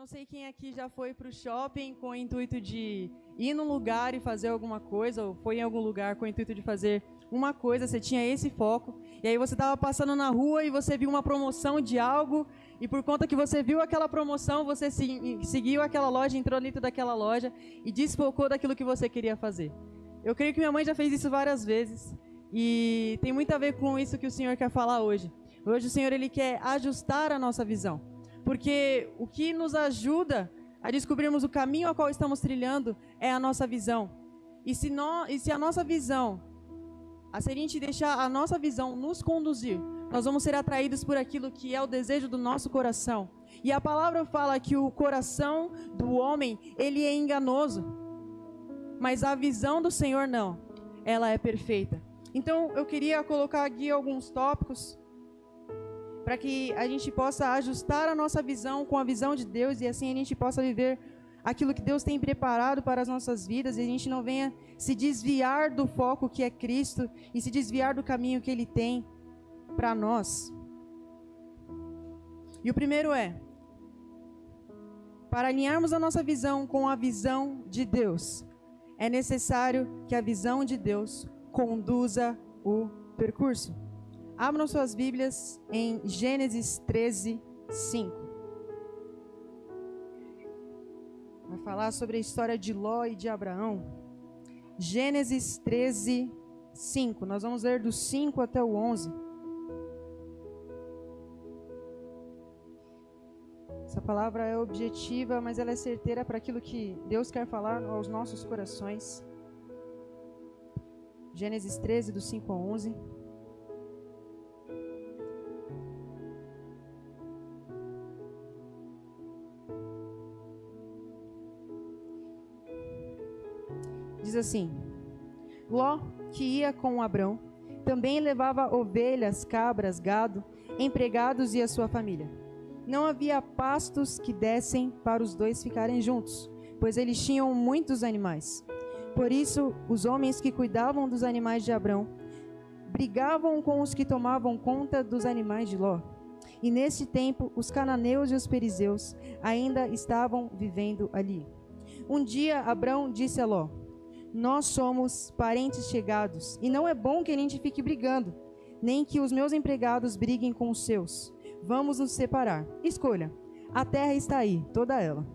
não sei quem aqui já foi para o shopping com o intuito de ir num lugar e fazer alguma coisa, ou foi em algum lugar com o intuito de fazer uma coisa, você tinha esse foco, e aí você estava passando na rua e você viu uma promoção de algo, e por conta que você viu aquela promoção, você seguiu aquela loja, entrou dentro daquela loja e desfocou daquilo que você queria fazer. Eu creio que minha mãe já fez isso várias vezes, e tem muito a ver com isso que o Senhor quer falar hoje. Hoje o Senhor ele quer ajustar a nossa visão. Porque o que nos ajuda a descobrirmos o caminho ao qual estamos trilhando é a nossa visão. E se, no, e se a nossa visão, a gente deixar a nossa visão nos conduzir, nós vamos ser atraídos por aquilo que é o desejo do nosso coração. E a palavra fala que o coração do homem, ele é enganoso. Mas a visão do Senhor não. Ela é perfeita. Então, eu queria colocar aqui alguns tópicos para que a gente possa ajustar a nossa visão com a visão de Deus e assim a gente possa viver aquilo que Deus tem preparado para as nossas vidas e a gente não venha se desviar do foco que é Cristo e se desviar do caminho que Ele tem para nós. E o primeiro é: para alinharmos a nossa visão com a visão de Deus, é necessário que a visão de Deus conduza o percurso. Abram suas Bíblias em Gênesis 13, 5. Vai falar sobre a história de Ló e de Abraão. Gênesis 13, 5. Nós vamos ler do 5 até o 11. Essa palavra é objetiva, mas ela é certeira para aquilo que Deus quer falar aos nossos corações. Gênesis 13, do 5 ao 11. Diz assim: Ló, que ia com Abrão, também levava ovelhas, cabras, gado, empregados e a sua família. Não havia pastos que dessem para os dois ficarem juntos, pois eles tinham muitos animais. Por isso, os homens que cuidavam dos animais de Abrão brigavam com os que tomavam conta dos animais de Ló. E nesse tempo, os cananeus e os perizeus ainda estavam vivendo ali. Um dia, Abrão disse a Ló: nós somos parentes chegados e não é bom que a gente fique brigando, nem que os meus empregados briguem com os seus. Vamos nos separar. Escolha. A terra está aí, toda ela.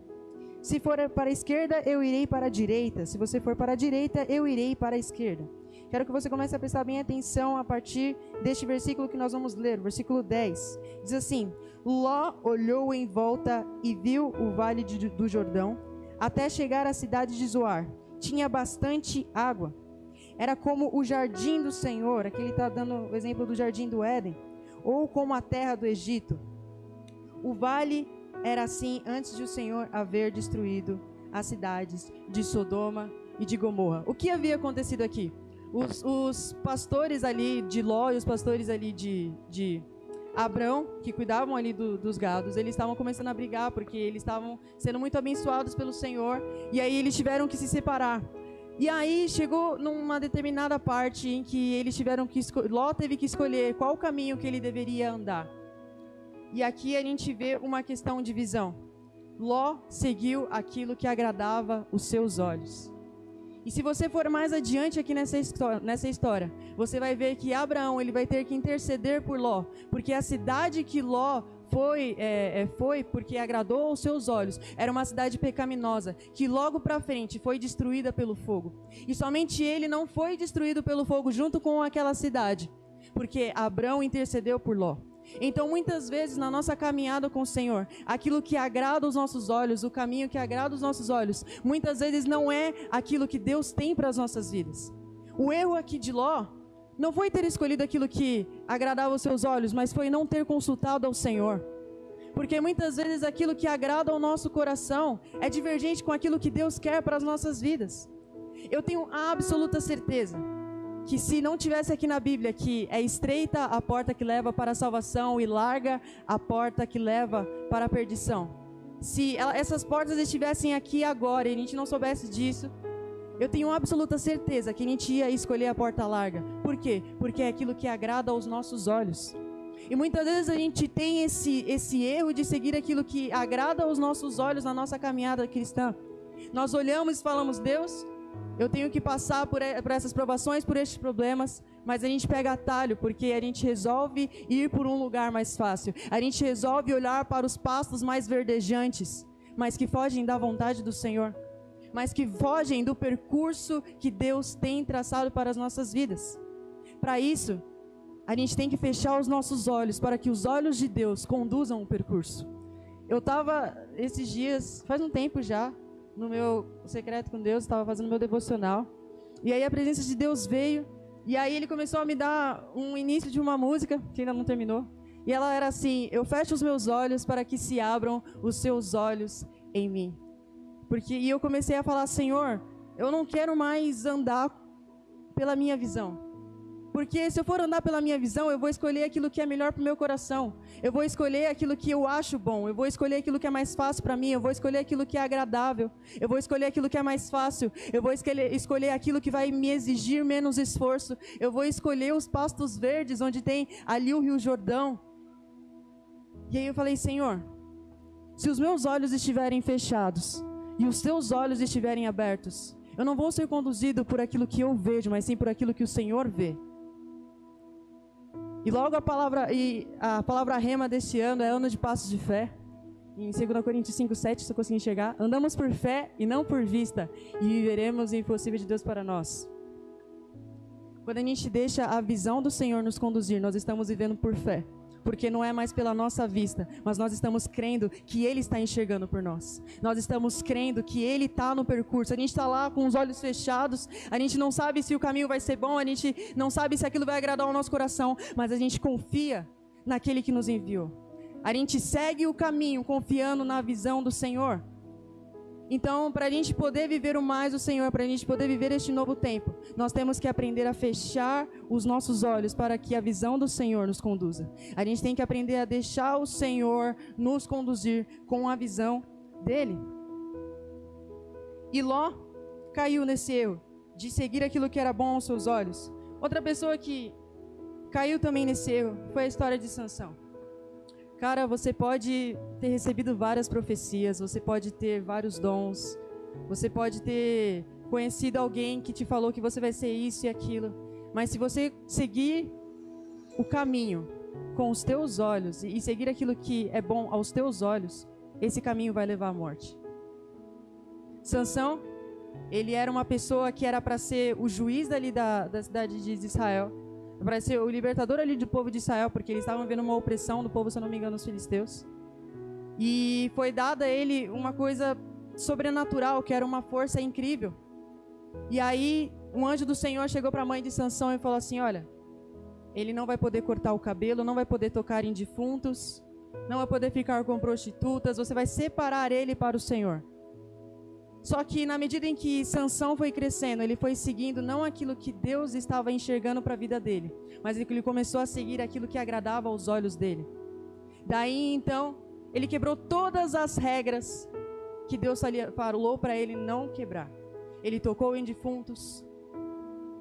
Se for para a esquerda, eu irei para a direita. Se você for para a direita, eu irei para a esquerda. Quero que você comece a prestar bem atenção a partir deste versículo que nós vamos ler, versículo 10. Diz assim: Ló olhou em volta e viu o vale de, do Jordão, até chegar à cidade de Zoar tinha bastante água. Era como o jardim do Senhor, aqui ele está dando o exemplo do jardim do Éden, ou como a terra do Egito. O vale era assim antes de o Senhor haver destruído as cidades de Sodoma e de Gomorra. O que havia acontecido aqui? Os, os pastores ali de Ló e os pastores ali de, de Abrão, que cuidavam ali do, dos gados, eles estavam começando a brigar porque eles estavam sendo muito abençoados pelo Senhor e aí eles tiveram que se separar. E aí chegou numa determinada parte em que eles tiveram que Ló teve que escolher qual caminho que ele deveria andar. E aqui a gente vê uma questão de visão. Ló seguiu aquilo que agradava os seus olhos. E se você for mais adiante aqui nessa história, nessa história, você vai ver que Abraão ele vai ter que interceder por Ló, porque a cidade que Ló foi, é, é, foi porque agradou aos seus olhos. Era uma cidade pecaminosa que logo para frente foi destruída pelo fogo. E somente ele não foi destruído pelo fogo junto com aquela cidade, porque Abraão intercedeu por Ló. Então, muitas vezes na nossa caminhada com o Senhor, aquilo que agrada os nossos olhos, o caminho que agrada os nossos olhos, muitas vezes não é aquilo que Deus tem para as nossas vidas. O erro aqui de Ló não foi ter escolhido aquilo que agradava os seus olhos, mas foi não ter consultado ao Senhor. Porque muitas vezes aquilo que agrada ao nosso coração é divergente com aquilo que Deus quer para as nossas vidas. Eu tenho absoluta certeza que se não tivesse aqui na Bíblia que é estreita a porta que leva para a salvação e larga a porta que leva para a perdição. Se ela, essas portas estivessem aqui agora e a gente não soubesse disso, eu tenho absoluta certeza que a gente ia escolher a porta larga. Por quê? Porque é aquilo que agrada aos nossos olhos. E muitas vezes a gente tem esse, esse erro de seguir aquilo que agrada aos nossos olhos na nossa caminhada cristã. Nós olhamos e falamos, Deus, eu tenho que passar por, essas provações, por estes problemas, mas a gente pega atalho porque a gente resolve ir por um lugar mais fácil. A gente resolve olhar para os pastos mais verdejantes, mas que fogem da vontade do Senhor, mas que fogem do percurso que Deus tem traçado para as nossas vidas. Para isso, a gente tem que fechar os nossos olhos para que os olhos de Deus conduzam o percurso. Eu estava esses dias, faz um tempo já, no meu secreto com Deus, estava fazendo meu devocional. E aí a presença de Deus veio, e aí ele começou a me dar um início de uma música, que ainda não terminou. E ela era assim: Eu fecho os meus olhos para que se abram os seus olhos em mim. Porque e eu comecei a falar: Senhor, eu não quero mais andar pela minha visão. Porque se eu for andar pela minha visão, eu vou escolher aquilo que é melhor para o meu coração. Eu vou escolher aquilo que eu acho bom. Eu vou escolher aquilo que é mais fácil para mim. Eu vou escolher aquilo que é agradável. Eu vou escolher aquilo que é mais fácil. Eu vou escolher, escolher aquilo que vai me exigir menos esforço. Eu vou escolher os pastos verdes, onde tem ali o Rio Jordão. E aí eu falei, Senhor, se os meus olhos estiverem fechados e os teus olhos estiverem abertos, eu não vou ser conduzido por aquilo que eu vejo, mas sim por aquilo que o Senhor vê. E logo a palavra, e a palavra rema desse ano é ano de passos de fé. Em 2 Coríntios 5, 7, se eu conseguir enxergar, andamos por fé e não por vista, e viveremos o impossível de Deus para nós. Quando a gente deixa a visão do Senhor nos conduzir, nós estamos vivendo por fé porque não é mais pela nossa vista, mas nós estamos crendo que Ele está enxergando por nós. Nós estamos crendo que Ele está no percurso. A gente está lá com os olhos fechados, a gente não sabe se o caminho vai ser bom, a gente não sabe se aquilo vai agradar ao nosso coração, mas a gente confia naquele que nos enviou. A gente segue o caminho confiando na visão do Senhor. Então, para a gente poder viver o mais do Senhor, para a gente poder viver este novo tempo, nós temos que aprender a fechar os nossos olhos para que a visão do Senhor nos conduza. A gente tem que aprender a deixar o Senhor nos conduzir com a visão dele. E Ló caiu nesse erro de seguir aquilo que era bom aos seus olhos. Outra pessoa que caiu também nesse erro foi a história de Sansão. Cara, você pode ter recebido várias profecias, você pode ter vários dons, você pode ter conhecido alguém que te falou que você vai ser isso e aquilo, mas se você seguir o caminho com os teus olhos e seguir aquilo que é bom aos teus olhos, esse caminho vai levar à morte. Sansão, ele era uma pessoa que era para ser o juiz dali da, da cidade de Israel para ser o libertador ali do povo de Israel, porque eles estavam vendo uma opressão do povo, se não me engano, os filisteus. E foi dada a ele uma coisa sobrenatural, que era uma força incrível. E aí, um anjo do Senhor chegou para a mãe de Sansão e falou assim: Olha, ele não vai poder cortar o cabelo, não vai poder tocar em defuntos, não vai poder ficar com prostitutas, você vai separar ele para o Senhor. Só que na medida em que Sansão foi crescendo, ele foi seguindo não aquilo que Deus estava enxergando para a vida dele, mas ele começou a seguir aquilo que agradava aos olhos dele. Daí então, ele quebrou todas as regras que Deus falou para ele não quebrar. Ele tocou em defuntos.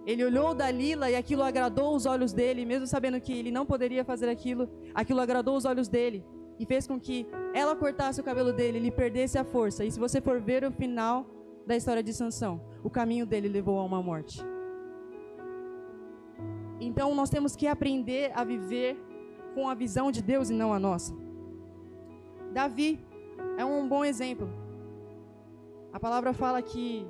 Ele olhou Dalila e aquilo agradou os olhos dele, mesmo sabendo que ele não poderia fazer aquilo, aquilo agradou os olhos dele e fez com que ela cortasse o cabelo dele, ele perdesse a força. E se você for ver o final da história de Sansão, o caminho dele levou a uma morte. Então nós temos que aprender a viver com a visão de Deus e não a nossa. Davi é um bom exemplo. A palavra fala que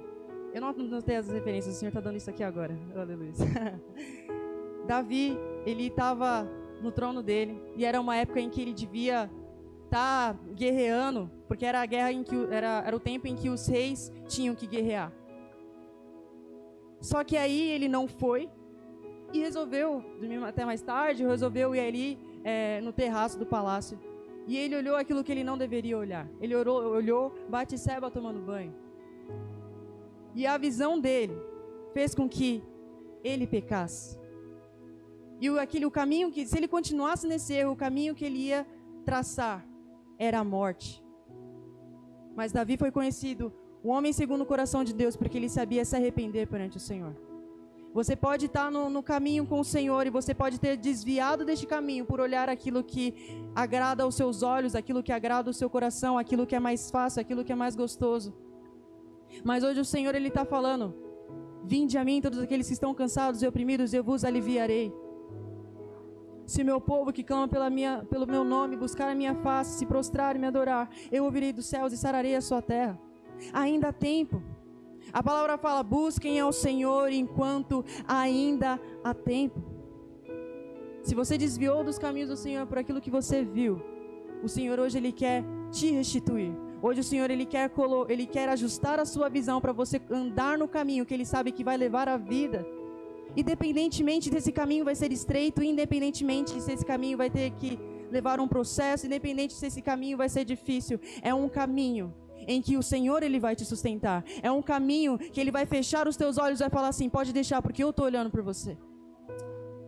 eu não notei as referências, o Senhor está dando isso aqui agora. Aleluia. Davi, ele estava no trono dele. E era uma época em que ele devia estar tá guerreando, porque era a guerra em que era, era o tempo em que os reis tinham que guerrear. Só que aí ele não foi e resolveu dormir até mais tarde, resolveu ir ali é, no terraço do palácio. E ele olhou aquilo que ele não deveria olhar. Ele olhou, olhou Batseba tomando banho. E a visão dele fez com que ele pecasse. E o, aquele, o caminho que, se ele continuasse nesse erro, o caminho que ele ia traçar era a morte. Mas Davi foi conhecido o homem segundo o coração de Deus, porque ele sabia se arrepender perante o Senhor. Você pode estar no, no, caminho com o Senhor e você pode ter desviado deste caminho por olhar aquilo que agrada aos seus olhos, aquilo que agrada o seu coração, aquilo que é mais fácil, aquilo que é mais gostoso. Mas hoje o Senhor ele está falando: Vinde a mim todos aqueles que estão cansados e oprimidos, eu vos aliviarei. Se meu povo que clama pela minha, pelo meu nome buscar a minha face, se prostrar e me adorar, eu ouvirei dos céus e sararei a sua terra. Ainda há tempo. A palavra fala: busquem ao Senhor enquanto ainda há tempo. Se você desviou dos caminhos do Senhor por aquilo que você viu, o Senhor hoje ele quer te restituir. Hoje o Senhor ele quer ele quer ajustar a sua visão para você andar no caminho que ele sabe que vai levar a vida. Independentemente desse caminho vai ser estreito, independentemente se esse caminho vai ter que levar um processo, independente se esse caminho vai ser difícil, é um caminho em que o Senhor ele vai te sustentar. É um caminho que ele vai fechar os teus olhos e vai falar assim: "Pode deixar, porque eu estou olhando por você".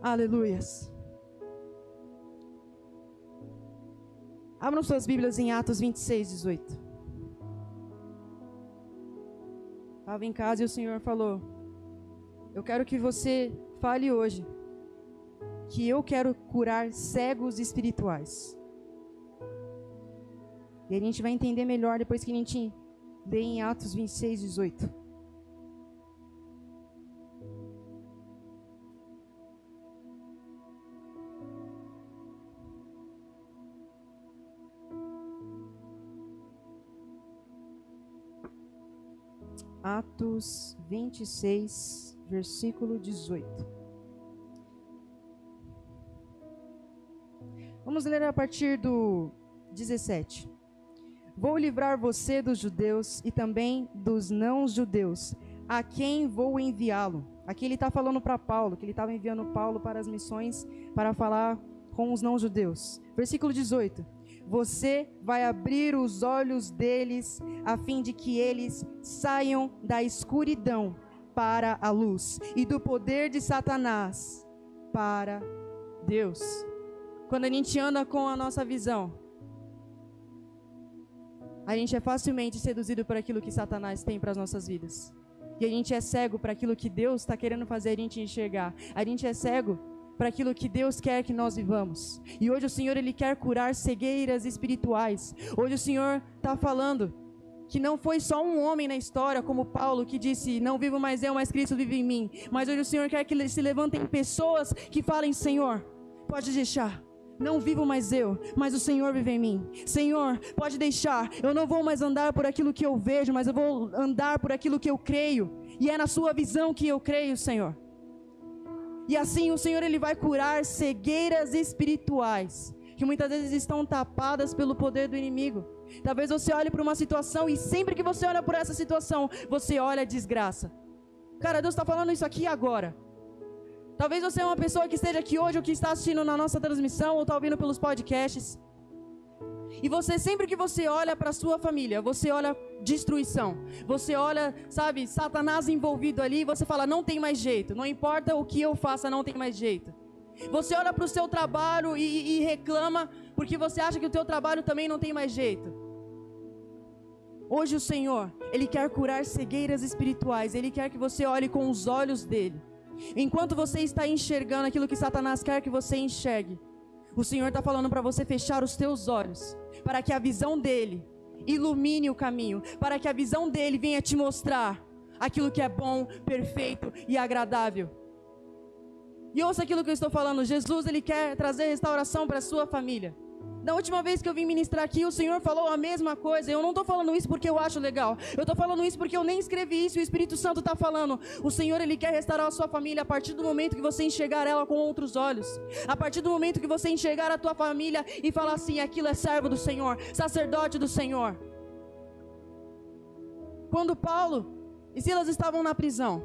Aleluias. Abram suas Bíblias em Atos 26, 18. Estava em casa e o Senhor falou: Eu quero que você fale hoje que eu quero curar cegos espirituais. E a gente vai entender melhor depois que a gente lê em Atos 26, 18. Atos 26, versículo 18. Vamos ler a partir do 17. Vou livrar você dos judeus e também dos não-judeus, a quem vou enviá-lo. Aqui ele está falando para Paulo, que ele estava enviando Paulo para as missões para falar com os não-judeus. Versículo 18: Você vai abrir os olhos deles, a fim de que eles saiam da escuridão para a luz e do poder de Satanás para Deus. Quando a gente anda com a nossa visão, a gente é facilmente seduzido por aquilo que Satanás tem para as nossas vidas. E a gente é cego para aquilo que Deus está querendo fazer a gente enxergar. A gente é cego para aquilo que Deus quer que nós vivamos. E hoje o Senhor ele quer curar cegueiras espirituais. Hoje o Senhor está falando que não foi só um homem na história, como Paulo, que disse: Não vivo mais eu, mas Cristo vive em mim. Mas hoje o Senhor quer que se levantem pessoas que falem: Senhor, pode deixar. Não vivo mais eu, mas o Senhor vive em mim. Senhor, pode deixar. Eu não vou mais andar por aquilo que eu vejo, mas eu vou andar por aquilo que eu creio. E é na sua visão que eu creio, Senhor. E assim o Senhor ele vai curar cegueiras espirituais que muitas vezes estão tapadas pelo poder do inimigo. Talvez você olhe para uma situação e sempre que você olha por essa situação, você olha a desgraça. Cara, Deus está falando isso aqui agora. Talvez você é uma pessoa que esteja aqui hoje ou que está assistindo na nossa transmissão ou está ouvindo pelos podcasts. E você, sempre que você olha para sua família, você olha destruição. Você olha, sabe, Satanás envolvido ali, você fala, não tem mais jeito. Não importa o que eu faça, não tem mais jeito. Você olha para o seu trabalho e, e reclama, porque você acha que o teu trabalho também não tem mais jeito. Hoje o Senhor, Ele quer curar cegueiras espirituais. Ele quer que você olhe com os olhos dele. Enquanto você está enxergando aquilo que Satanás quer que você enxergue, o Senhor está falando para você fechar os teus olhos, para que a visão dele ilumine o caminho, para que a visão dele venha te mostrar aquilo que é bom, perfeito e agradável. E ouça aquilo que eu estou falando: Jesus ele quer trazer restauração para a sua família. Da última vez que eu vim ministrar aqui, o Senhor falou a mesma coisa. Eu não estou falando isso porque eu acho legal. Eu estou falando isso porque eu nem escrevi isso o Espírito Santo está falando. O Senhor, Ele quer restaurar a sua família a partir do momento que você enxergar ela com outros olhos. A partir do momento que você enxergar a tua família e falar assim: aquilo é servo do Senhor, sacerdote do Senhor. Quando Paulo e Silas estavam na prisão,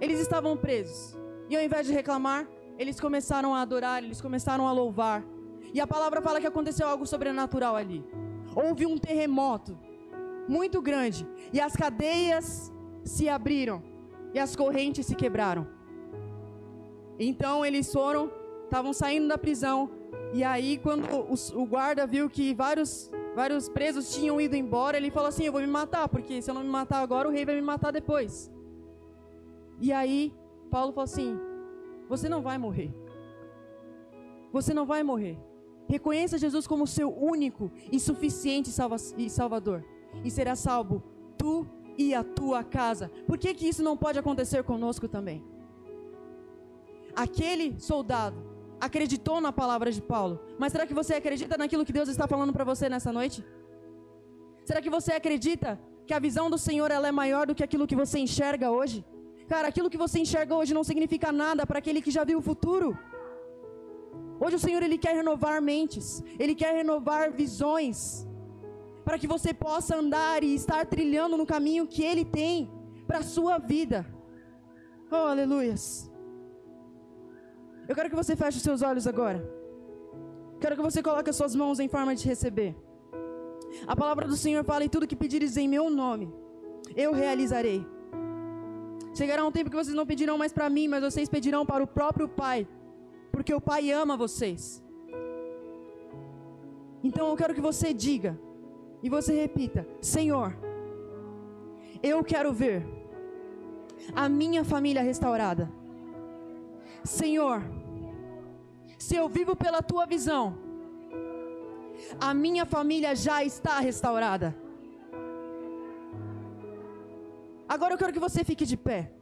eles estavam presos. E ao invés de reclamar, eles começaram a adorar, eles começaram a louvar. E a palavra fala que aconteceu algo sobrenatural ali. Houve um terremoto muito grande e as cadeias se abriram e as correntes se quebraram. Então eles foram, estavam saindo da prisão e aí quando o, o guarda viu que vários vários presos tinham ido embora, ele falou assim: "Eu vou me matar, porque se eu não me matar agora, o rei vai me matar depois". E aí Paulo falou assim: Você não vai morrer. Você não vai morrer. Reconheça Jesus como seu único e suficiente salva salvador. E será salvo tu e a tua casa. Por que, que isso não pode acontecer conosco também? Aquele soldado acreditou na palavra de Paulo. Mas será que você acredita naquilo que Deus está falando para você nessa noite? Será que você acredita que a visão do Senhor ela é maior do que aquilo que você enxerga hoje? Cara, aquilo que você enxerga hoje não significa nada para aquele que já viu o futuro. Hoje o Senhor ele quer renovar mentes, ele quer renovar visões, para que você possa andar e estar trilhando no caminho que ele tem para a sua vida. Oh, aleluias. Eu quero que você feche os seus olhos agora. Quero que você coloque as suas mãos em forma de receber. A palavra do Senhor fala: em tudo que pedires em meu nome, eu realizarei. Chegará um tempo que vocês não pedirão mais para mim, mas vocês pedirão para o próprio Pai porque o Pai ama vocês. Então eu quero que você diga e você repita: Senhor, eu quero ver a minha família restaurada. Senhor, se eu vivo pela tua visão, a minha família já está restaurada. Agora eu quero que você fique de pé.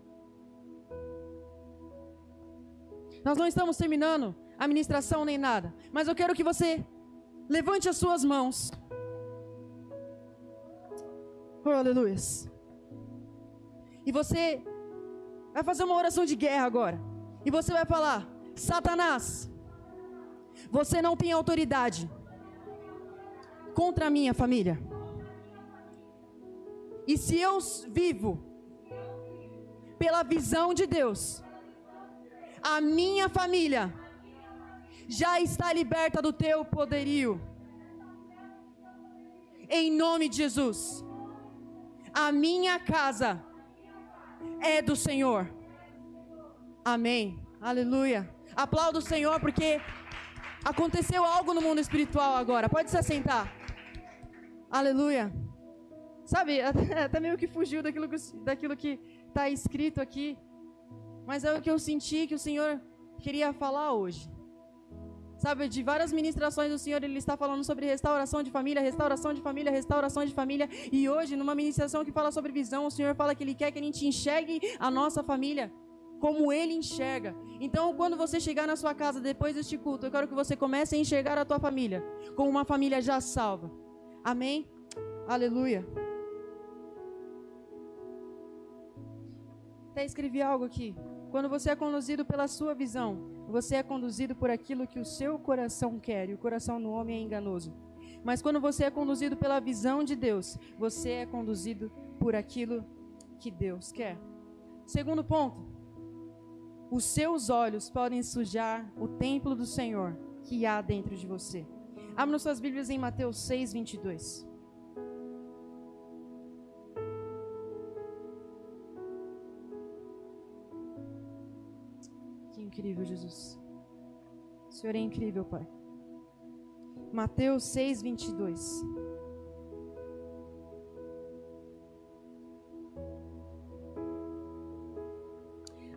Nós não estamos terminando a ministração nem nada, mas eu quero que você levante as suas mãos. Oh, aleluia. E você vai fazer uma oração de guerra agora. E você vai falar: Satanás, você não tem autoridade contra a minha família. E se eu vivo pela visão de Deus, a minha família já está liberta do teu poderio. Em nome de Jesus. A minha casa é do Senhor. Amém. Aleluia. Aplauda o Senhor porque aconteceu algo no mundo espiritual agora. Pode se assentar. Aleluia. Sabe, até, meio que fugiu daquilo que daquilo que está escrito aqui. Mas é o que eu senti que o Senhor queria falar hoje. Sabe, de várias ministrações do Senhor, Ele está falando sobre restauração de família, restauração de família, restauração de família. E hoje, numa ministração que fala sobre visão, o Senhor fala que Ele quer que a gente enxergue a nossa família como Ele enxerga. Então, quando você chegar na sua casa depois deste culto, eu quero que você comece a enxergar a tua família como uma família já salva. Amém? Aleluia. Até escrevi algo aqui. Quando você é conduzido pela sua visão, você é conduzido por aquilo que o seu coração quer, e o coração do homem é enganoso. Mas quando você é conduzido pela visão de Deus, você é conduzido por aquilo que Deus quer. Segundo ponto, os seus olhos podem sujar o templo do Senhor que há dentro de você. Abra suas Bíblias em Mateus 6, 22. Incrível, Jesus. O Senhor é incrível, Pai. Mateus 6, 22.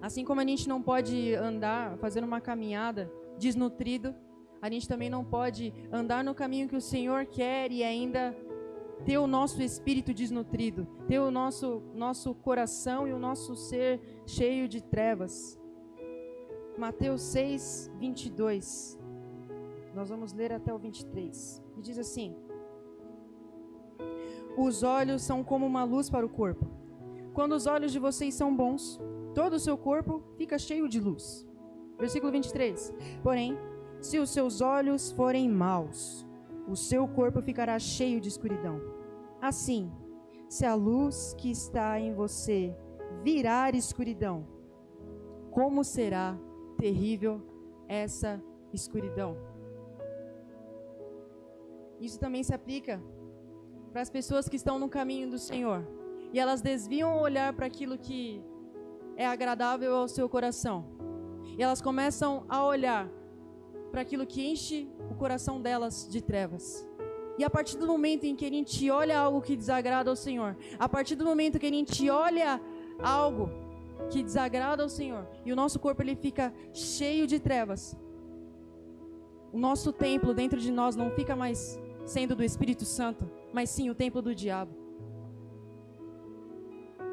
Assim como a gente não pode andar fazendo uma caminhada desnutrido, a gente também não pode andar no caminho que o Senhor quer e ainda ter o nosso espírito desnutrido, ter o nosso, nosso coração e o nosso ser cheio de trevas. Mateus 6, 22. Nós vamos ler até o 23. E diz assim: Os olhos são como uma luz para o corpo. Quando os olhos de vocês são bons, todo o seu corpo fica cheio de luz. Versículo 23. Porém, se os seus olhos forem maus, o seu corpo ficará cheio de escuridão. Assim, se a luz que está em você virar escuridão, como será terrível essa escuridão. Isso também se aplica para as pessoas que estão no caminho do Senhor e elas desviam o olhar para aquilo que é agradável ao seu coração. E elas começam a olhar para aquilo que enche o coração delas de trevas. E a partir do momento em que a gente olha algo que desagrada ao Senhor, a partir do momento que a gente olha algo que desagrada ao Senhor e o nosso corpo ele fica cheio de trevas, o nosso templo dentro de nós não fica mais sendo do Espírito Santo, mas sim o templo do diabo.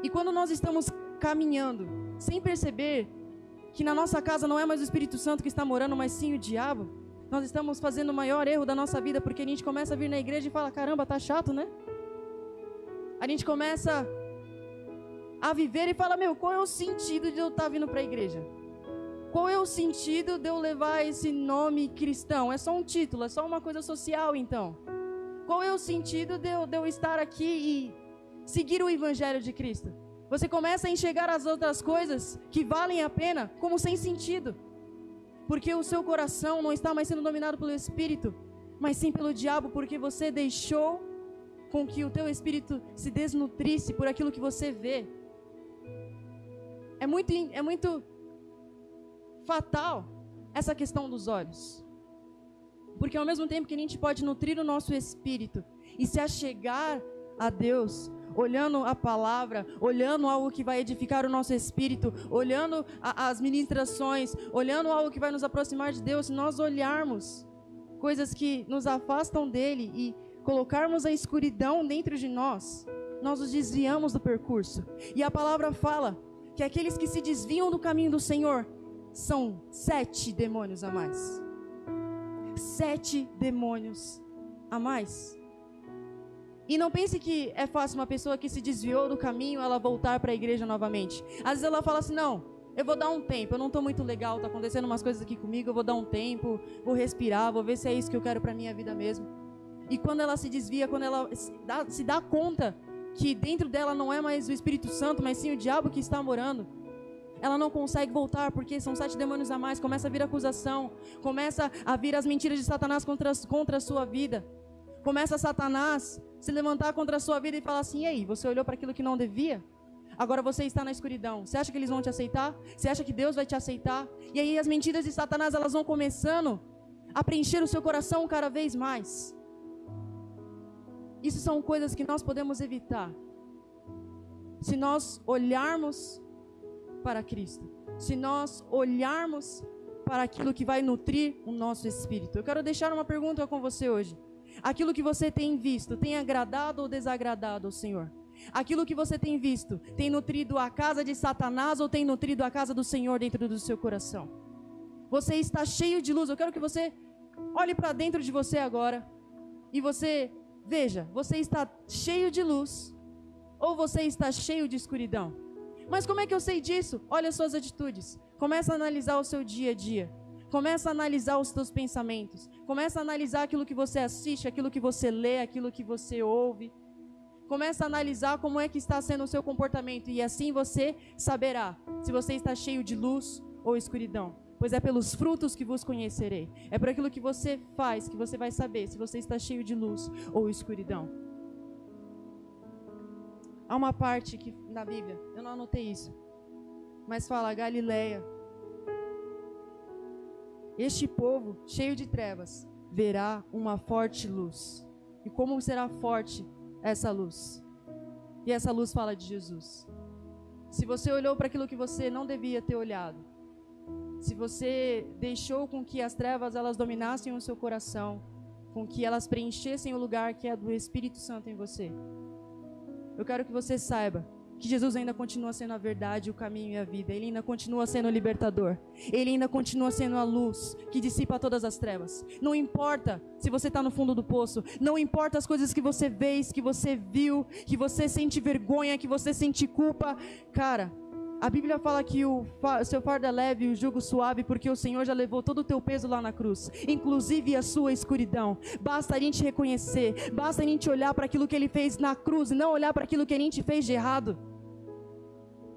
E quando nós estamos caminhando sem perceber que na nossa casa não é mais o Espírito Santo que está morando, mas sim o diabo, nós estamos fazendo o maior erro da nossa vida porque a gente começa a vir na igreja e fala: caramba, tá chato, né? A gente começa a viver e fala: meu, qual é o sentido de eu estar tá vindo para a igreja? Qual é o sentido de eu levar esse nome cristão? É só um título, é só uma coisa social, então. Qual é o sentido de eu, de eu estar aqui e seguir o evangelho de Cristo? Você começa a enxergar as outras coisas que valem a pena como sem sentido. Porque o seu coração não está mais sendo dominado pelo Espírito, mas sim pelo diabo, porque você deixou com que o teu espírito se desnutrisse por aquilo que você vê. É muito, é muito fatal essa questão dos olhos. Porque ao mesmo tempo que a gente pode nutrir o nosso espírito e se achegar a Deus, olhando a palavra, olhando algo que vai edificar o nosso espírito, olhando a, as ministrações, olhando algo que vai nos aproximar de Deus, se nós olharmos coisas que nos afastam dele e colocarmos a escuridão dentro de nós, nós os desviamos do percurso. E a palavra fala que aqueles que se desviam do caminho do Senhor são sete demônios a mais. Sete demônios a mais. E não pense que é fácil uma pessoa que se desviou do caminho ela voltar para a igreja novamente. Às vezes ela fala assim: não, eu vou dar um tempo, eu não estou muito legal, está acontecendo umas coisas aqui comigo, eu vou dar um tempo, vou respirar, vou ver se é isso que eu quero para minha vida mesmo. E quando ela se desvia, quando ela se dá, se dá conta que dentro dela não é mais o Espírito Santo, mas sim o diabo que está morando, ela não consegue voltar porque são sete demônios a mais. Começa a vir acusação, começa a vir as mentiras de Satanás contra, contra a sua vida. Começa Satanás se levantar contra a sua vida e falar assim: e aí, você olhou para aquilo que não devia? Agora você está na escuridão. Você acha que eles vão te aceitar? Você acha que Deus vai te aceitar? E aí as mentiras de Satanás elas vão começando a preencher o seu coração cada vez mais. Isso são coisas que nós podemos evitar. Se nós olharmos para Cristo, se nós olharmos para aquilo que vai nutrir o nosso espírito. Eu quero deixar uma pergunta com você hoje. Aquilo que você tem visto tem agradado ou desagradado ao Senhor? Aquilo que você tem visto tem nutrido a casa de Satanás ou tem nutrido a casa do Senhor dentro do seu coração? Você está cheio de luz. Eu quero que você olhe para dentro de você agora e você veja: você está cheio de luz ou você está cheio de escuridão? Mas como é que eu sei disso? Olha as suas atitudes. Começa a analisar o seu dia a dia. Começa a analisar os seus pensamentos. Começa a analisar aquilo que você assiste, aquilo que você lê, aquilo que você ouve. Começa a analisar como é que está sendo o seu comportamento e assim você saberá se você está cheio de luz ou escuridão. Pois é pelos frutos que vos conhecerei. É por aquilo que você faz que você vai saber se você está cheio de luz ou escuridão. Há uma parte que na Bíblia, eu não anotei isso, mas fala Galileia este povo, cheio de trevas, verá uma forte luz. E como será forte essa luz? E essa luz fala de Jesus. Se você olhou para aquilo que você não devia ter olhado, se você deixou com que as trevas elas dominassem o seu coração, com que elas preenchessem o lugar que é do Espírito Santo em você, eu quero que você saiba que Jesus ainda continua sendo a verdade, o caminho e a vida. Ele ainda continua sendo o libertador. Ele ainda continua sendo a luz que dissipa todas as trevas. Não importa se você está no fundo do poço. Não importa as coisas que você vê, que você viu, que você sente vergonha, que você sente culpa. Cara, a Bíblia fala que o seu fardo é leve e o jugo suave, porque o Senhor já levou todo o teu peso lá na cruz, inclusive a sua escuridão. Basta a gente reconhecer, basta a gente olhar para aquilo que Ele fez na cruz e não olhar para aquilo que a gente fez de errado.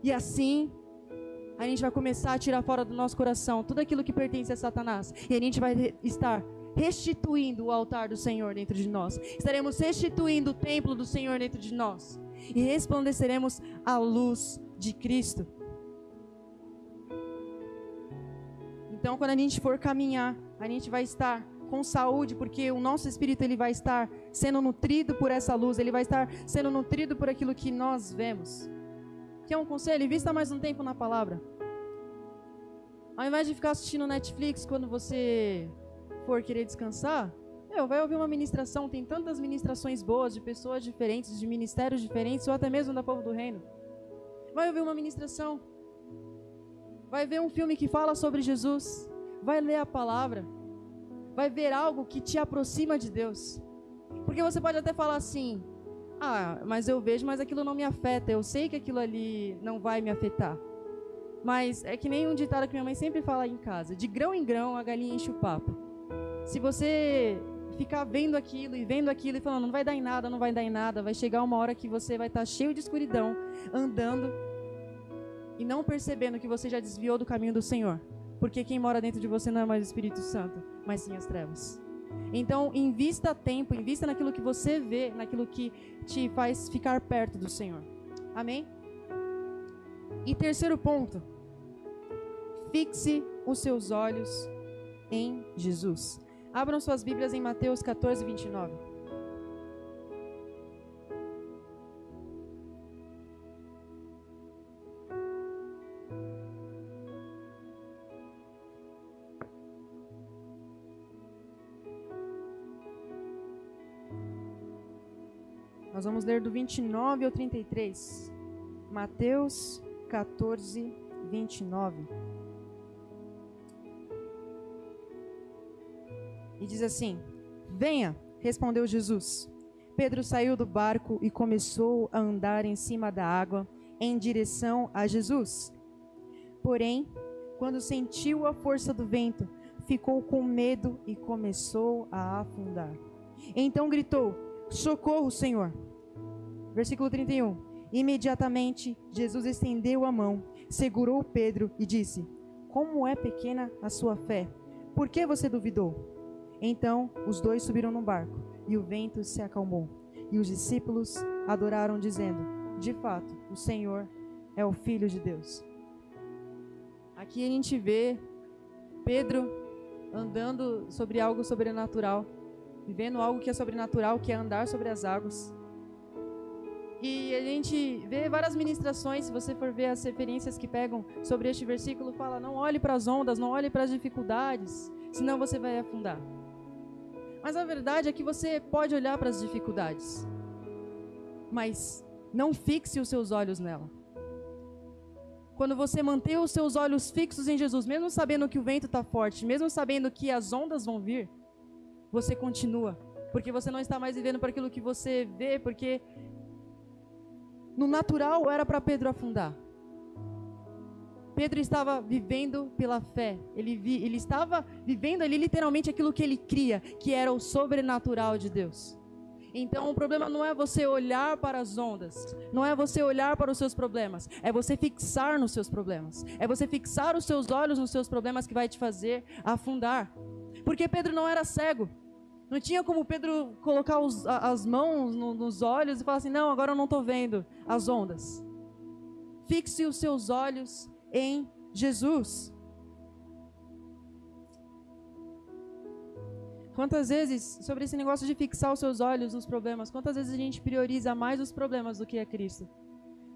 E assim, a gente vai começar a tirar fora do nosso coração tudo aquilo que pertence a Satanás, e a gente vai estar restituindo o altar do Senhor dentro de nós. Estaremos restituindo o templo do Senhor dentro de nós e resplandeceremos a luz de Cristo. Então, quando a gente for caminhar, a gente vai estar com saúde, porque o nosso espírito ele vai estar sendo nutrido por essa luz, ele vai estar sendo nutrido por aquilo que nós vemos. Quer um conselho? Invista mais um tempo na palavra. Ao invés de ficar assistindo Netflix quando você for querer descansar, meu, vai ouvir uma ministração. Tem tantas ministrações boas de pessoas diferentes, de ministérios diferentes, ou até mesmo da povo do reino. Vai ouvir uma ministração. Vai ver um filme que fala sobre Jesus. Vai ler a palavra. Vai ver algo que te aproxima de Deus. Porque você pode até falar assim: ah, mas eu vejo, mas aquilo não me afeta. Eu sei que aquilo ali não vai me afetar. Mas é que nem um ditado que minha mãe sempre fala em casa: de grão em grão a galinha enche o papo. Se você ficar vendo aquilo e vendo aquilo e falando, não vai dar em nada, não vai dar em nada, vai chegar uma hora que você vai estar cheio de escuridão, andando e não percebendo que você já desviou do caminho do Senhor. Porque quem mora dentro de você não é mais o Espírito Santo, mas sim as trevas. Então, invista tempo, invista naquilo que você vê, naquilo que te faz ficar perto do Senhor. Amém? E terceiro ponto, fixe os seus olhos em Jesus. Abram suas Bíblias em Mateus 14, 29. Nós vamos ler do 29 ao 33. Mateus 14, 29. Diz assim: Venha, respondeu Jesus. Pedro saiu do barco e começou a andar em cima da água em direção a Jesus. Porém, quando sentiu a força do vento, ficou com medo e começou a afundar. Então gritou: Socorro, Senhor! Versículo 31. Imediatamente Jesus estendeu a mão, segurou Pedro e disse: Como é pequena a sua fé? Por que você duvidou? Então os dois subiram no barco e o vento se acalmou. E os discípulos adoraram, dizendo: De fato, o Senhor é o Filho de Deus. Aqui a gente vê Pedro andando sobre algo sobrenatural, vivendo algo que é sobrenatural, que é andar sobre as águas. E a gente vê várias ministrações, se você for ver as referências que pegam sobre este versículo, fala: não olhe para as ondas, não olhe para as dificuldades, senão você vai afundar. Mas a verdade é que você pode olhar para as dificuldades, mas não fixe os seus olhos nela. Quando você manter os seus olhos fixos em Jesus, mesmo sabendo que o vento está forte, mesmo sabendo que as ondas vão vir, você continua, porque você não está mais vivendo para aquilo que você vê, porque no natural era para Pedro afundar. Pedro estava vivendo pela fé. Ele, vi, ele estava vivendo ali literalmente aquilo que ele cria, que era o sobrenatural de Deus. Então o problema não é você olhar para as ondas, não é você olhar para os seus problemas, é você fixar nos seus problemas, é você fixar os seus olhos nos seus problemas que vai te fazer afundar. Porque Pedro não era cego, não tinha como Pedro colocar os, as mãos no, nos olhos e falar assim: não, agora eu não estou vendo as ondas. Fixe os seus olhos em Jesus. Quantas vezes, sobre esse negócio de fixar os seus olhos nos problemas, quantas vezes a gente prioriza mais os problemas do que a Cristo?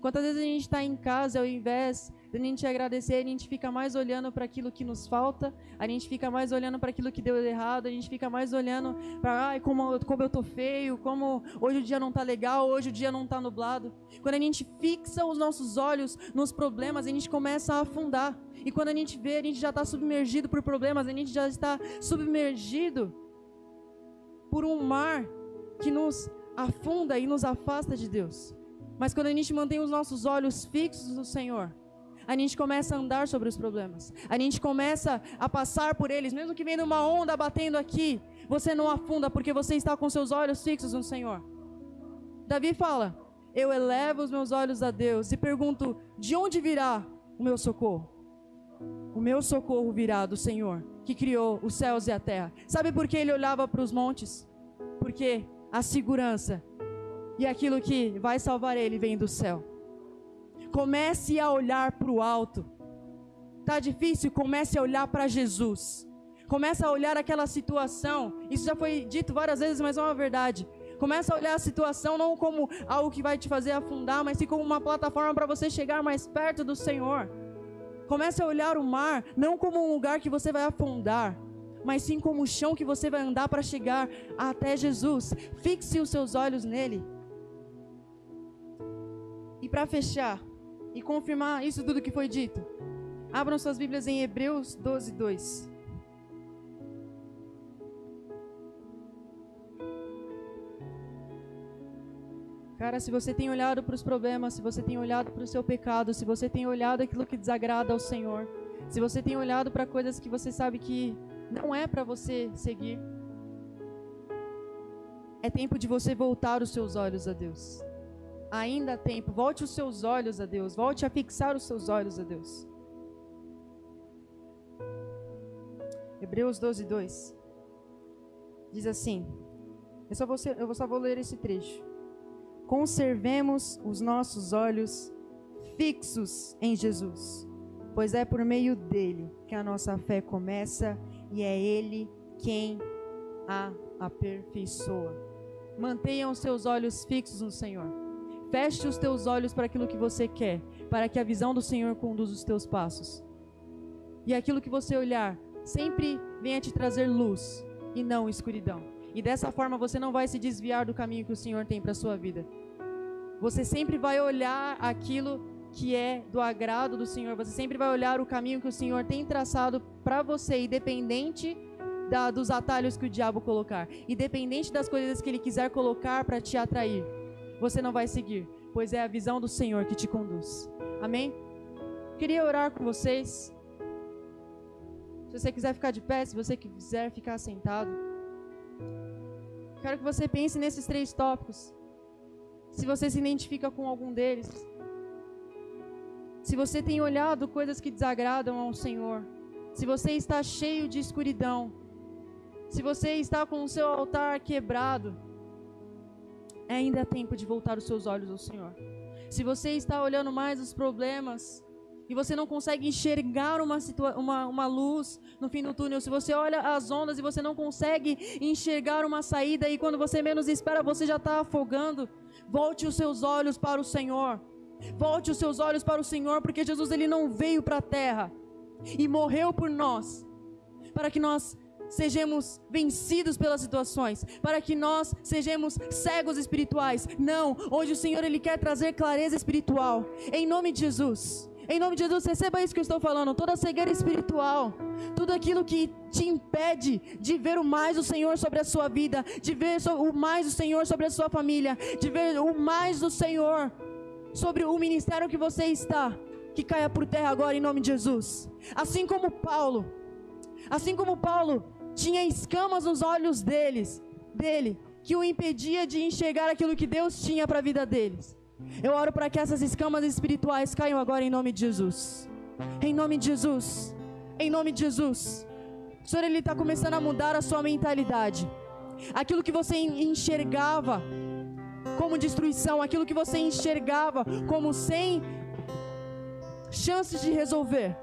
Quantas vezes a gente está em casa, ao invés de a gente agradecer, a gente fica mais olhando para aquilo que nos falta, a gente fica mais olhando para aquilo que deu errado, a gente fica mais olhando para ai, como, como eu tô feio, como hoje o dia não tá legal, hoje o dia não tá nublado. Quando a gente fixa os nossos olhos nos problemas, a gente começa a afundar. E quando a gente vê, a gente já está submergido por problemas, a gente já está submergido por um mar que nos afunda e nos afasta de Deus. Mas quando a gente mantém os nossos olhos fixos no Senhor, a gente começa a andar sobre os problemas. A gente começa a passar por eles, mesmo que venha uma onda batendo aqui, você não afunda porque você está com seus olhos fixos no Senhor. Davi fala: Eu elevo os meus olhos a Deus e pergunto: De onde virá o meu socorro? O meu socorro virá do Senhor, que criou os céus e a terra. Sabe por que ele olhava para os montes? Porque a segurança e aquilo que vai salvar ele vem do céu. Comece a olhar para o alto. Tá difícil? Comece a olhar para Jesus. Comece a olhar aquela situação. Isso já foi dito várias vezes, mas é uma verdade. Começa a olhar a situação não como algo que vai te fazer afundar, mas sim como uma plataforma para você chegar mais perto do Senhor. Comece a olhar o mar não como um lugar que você vai afundar, mas sim como o chão que você vai andar para chegar até Jesus. Fixe os seus olhos nele. E para fechar e confirmar isso tudo que foi dito, abram suas Bíblias em Hebreus 12, 2. Cara, se você tem olhado para os problemas, se você tem olhado para o seu pecado, se você tem olhado aquilo que desagrada ao Senhor, se você tem olhado para coisas que você sabe que não é para você seguir, é tempo de você voltar os seus olhos a Deus. Ainda há tempo, volte os seus olhos a Deus, volte a fixar os seus olhos a Deus. Hebreus 12, 2 diz assim: eu só vou, eu só vou ler esse trecho conservemos os nossos olhos fixos em Jesus, pois é por meio dele que a nossa fé começa e é ele quem a aperfeiçoa. Mantenha os seus olhos fixos no Senhor. Feche os teus olhos para aquilo que você quer, para que a visão do Senhor conduza os teus passos. E aquilo que você olhar sempre venha te trazer luz e não escuridão. E dessa forma você não vai se desviar do caminho que o Senhor tem para a sua vida. Você sempre vai olhar aquilo que é do agrado do Senhor. Você sempre vai olhar o caminho que o Senhor tem traçado para você, independente da, dos atalhos que o diabo colocar, independente das coisas que ele quiser colocar para te atrair. Você não vai seguir, pois é a visão do Senhor que te conduz. Amém? Queria orar com vocês. Se você quiser ficar de pé, se você quiser ficar sentado. Quero que você pense nesses três tópicos. Se você se identifica com algum deles. Se você tem olhado coisas que desagradam ao Senhor. Se você está cheio de escuridão. Se você está com o seu altar quebrado. Ainda é tempo de voltar os seus olhos ao Senhor. Se você está olhando mais os problemas, e você não consegue enxergar uma, uma, uma luz no fim do túnel, se você olha as ondas e você não consegue enxergar uma saída e quando você menos espera você já está afogando, volte os seus olhos para o Senhor. Volte os seus olhos para o Senhor, porque Jesus ele não veio para a terra e morreu por nós, para que nós sejamos vencidos pelas situações, para que nós sejamos cegos espirituais. Não, hoje o Senhor ele quer trazer clareza espiritual. Em nome de Jesus. Em nome de Jesus, receba isso que eu estou falando. Toda cegueira espiritual, tudo aquilo que te impede de ver o mais do Senhor sobre a sua vida, de ver o mais do Senhor sobre a sua família, de ver o mais do Senhor sobre o ministério que você está, que caia por terra agora em nome de Jesus. Assim como Paulo, assim como Paulo tinha escamas nos olhos deles, dele, que o impedia de enxergar aquilo que Deus tinha para a vida deles. Eu oro para que essas escamas espirituais caiam agora em nome de Jesus. Em nome de Jesus. Em nome de Jesus. O Senhor, Ele está começando a mudar a sua mentalidade. Aquilo que você enxergava como destruição, aquilo que você enxergava como sem chances de resolver.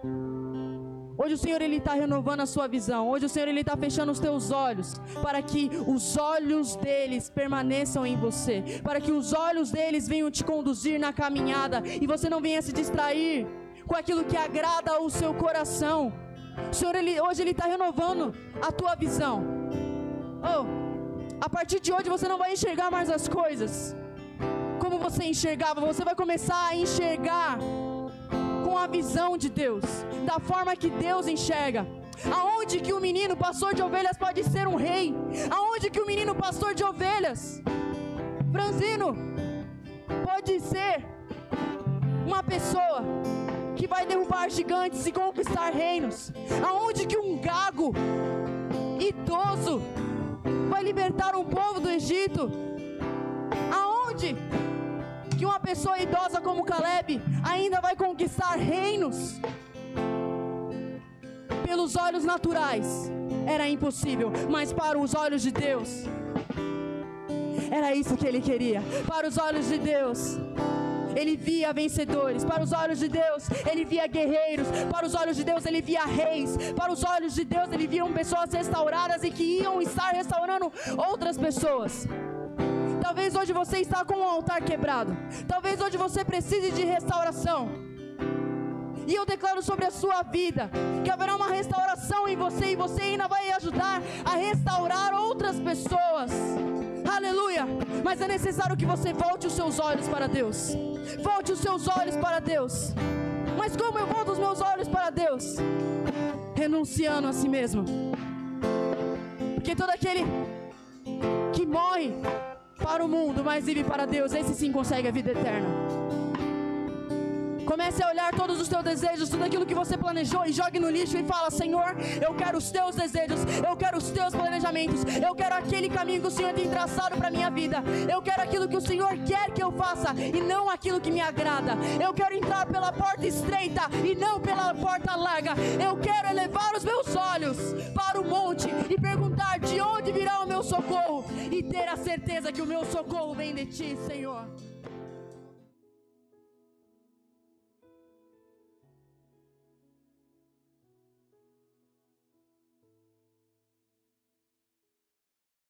Hoje o Senhor ele está renovando a sua visão. Hoje o Senhor ele está fechando os teus olhos para que os olhos deles permaneçam em você, para que os olhos deles venham te conduzir na caminhada e você não venha se distrair com aquilo que agrada ao seu coração. O Senhor ele, hoje ele está renovando a tua visão. Oh, a partir de hoje você não vai enxergar mais as coisas como você enxergava. Você vai começar a enxergar com a visão de Deus, da forma que Deus enxerga. Aonde que o menino pastor de ovelhas pode ser um rei? Aonde que o menino pastor de ovelhas, Franzino, pode ser uma pessoa que vai derrubar gigantes e conquistar reinos? Aonde que um gago idoso vai libertar um povo do Egito? Aonde que uma pessoa idosa como Caleb ainda vai conquistar reinos. Pelos olhos naturais era impossível, mas para os olhos de Deus era isso que ele queria. Para os olhos de Deus, ele via vencedores. Para os olhos de Deus, ele via guerreiros. Para os olhos de Deus, ele via reis. Para os olhos de Deus, ele via pessoas restauradas e que iam estar restaurando outras pessoas. Talvez hoje você está com um altar quebrado. Talvez hoje você precise de restauração. E eu declaro sobre a sua vida que haverá uma restauração em você e você ainda vai ajudar a restaurar outras pessoas. Aleluia! Mas é necessário que você volte os seus olhos para Deus. Volte os seus olhos para Deus. Mas como eu volto os meus olhos para Deus? Renunciando a si mesmo. Porque todo aquele que morre para o mundo, mas vive para Deus, esse sim consegue a vida eterna. Comece a olhar todos os teus desejos, tudo aquilo que você planejou e jogue no lixo e fala: Senhor, eu quero os teus desejos, eu quero os teus planejamentos, eu quero aquele caminho que o Senhor tem traçado para minha vida. Eu quero aquilo que o Senhor quer que eu faça e não aquilo que me agrada. Eu quero entrar pela porta estreita e não pela porta larga. Eu quero elevar os meus olhos para o monte e perguntar de onde virá o meu socorro e ter a certeza que o meu socorro vem de ti, Senhor.